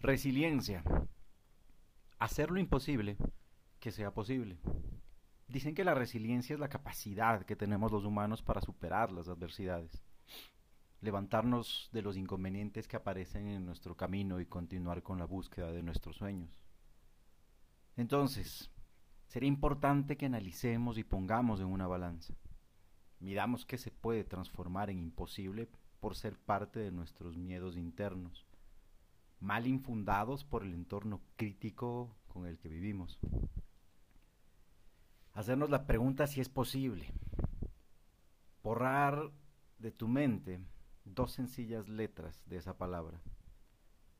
Resiliencia. Hacer lo imposible que sea posible. Dicen que la resiliencia es la capacidad que tenemos los humanos para superar las adversidades, levantarnos de los inconvenientes que aparecen en nuestro camino y continuar con la búsqueda de nuestros sueños. Entonces, sería importante que analicemos y pongamos en una balanza. Miramos qué se puede transformar en imposible por ser parte de nuestros miedos internos mal infundados por el entorno crítico con el que vivimos. Hacernos la pregunta si es posible. Borrar de tu mente dos sencillas letras de esa palabra.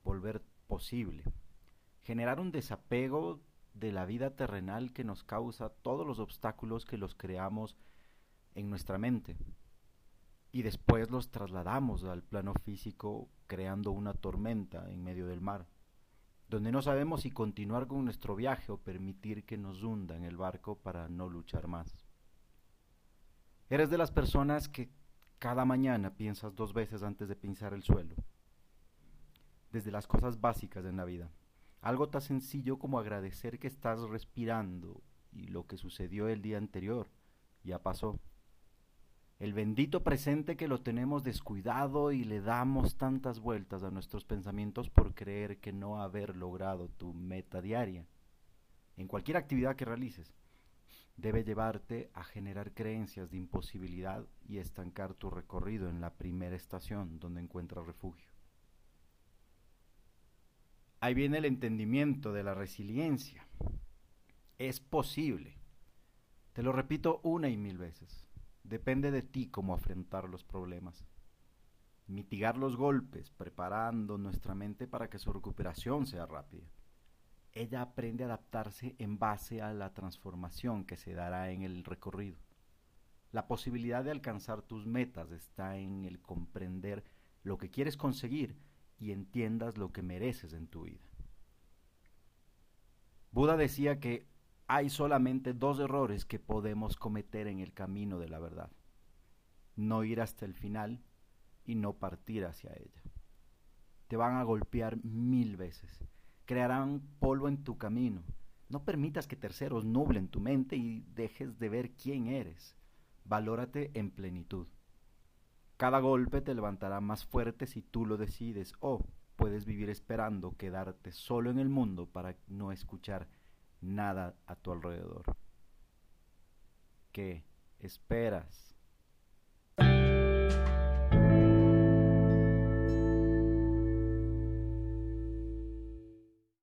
Volver posible. Generar un desapego de la vida terrenal que nos causa todos los obstáculos que los creamos en nuestra mente y después los trasladamos al plano físico creando una tormenta en medio del mar, donde no sabemos si continuar con nuestro viaje o permitir que nos hunda en el barco para no luchar más. Eres de las personas que cada mañana piensas dos veces antes de pisar el suelo, desde las cosas básicas en la vida. Algo tan sencillo como agradecer que estás respirando y lo que sucedió el día anterior ya pasó el bendito presente que lo tenemos descuidado y le damos tantas vueltas a nuestros pensamientos por creer que no haber logrado tu meta diaria. En cualquier actividad que realices, debe llevarte a generar creencias de imposibilidad y estancar tu recorrido en la primera estación donde encuentras refugio. Ahí viene el entendimiento de la resiliencia. Es posible. Te lo repito una y mil veces Depende de ti cómo afrontar los problemas. Mitigar los golpes, preparando nuestra mente para que su recuperación sea rápida. Ella aprende a adaptarse en base a la transformación que se dará en el recorrido. La posibilidad de alcanzar tus metas está en el comprender lo que quieres conseguir y entiendas lo que mereces en tu vida. Buda decía que hay solamente dos errores que podemos cometer en el camino de la verdad. No ir hasta el final y no partir hacia ella. Te van a golpear mil veces. Crearán polvo en tu camino. No permitas que terceros nublen tu mente y dejes de ver quién eres. Valórate en plenitud. Cada golpe te levantará más fuerte si tú lo decides o puedes vivir esperando quedarte solo en el mundo para no escuchar nada a tu alrededor. ¿Qué esperas?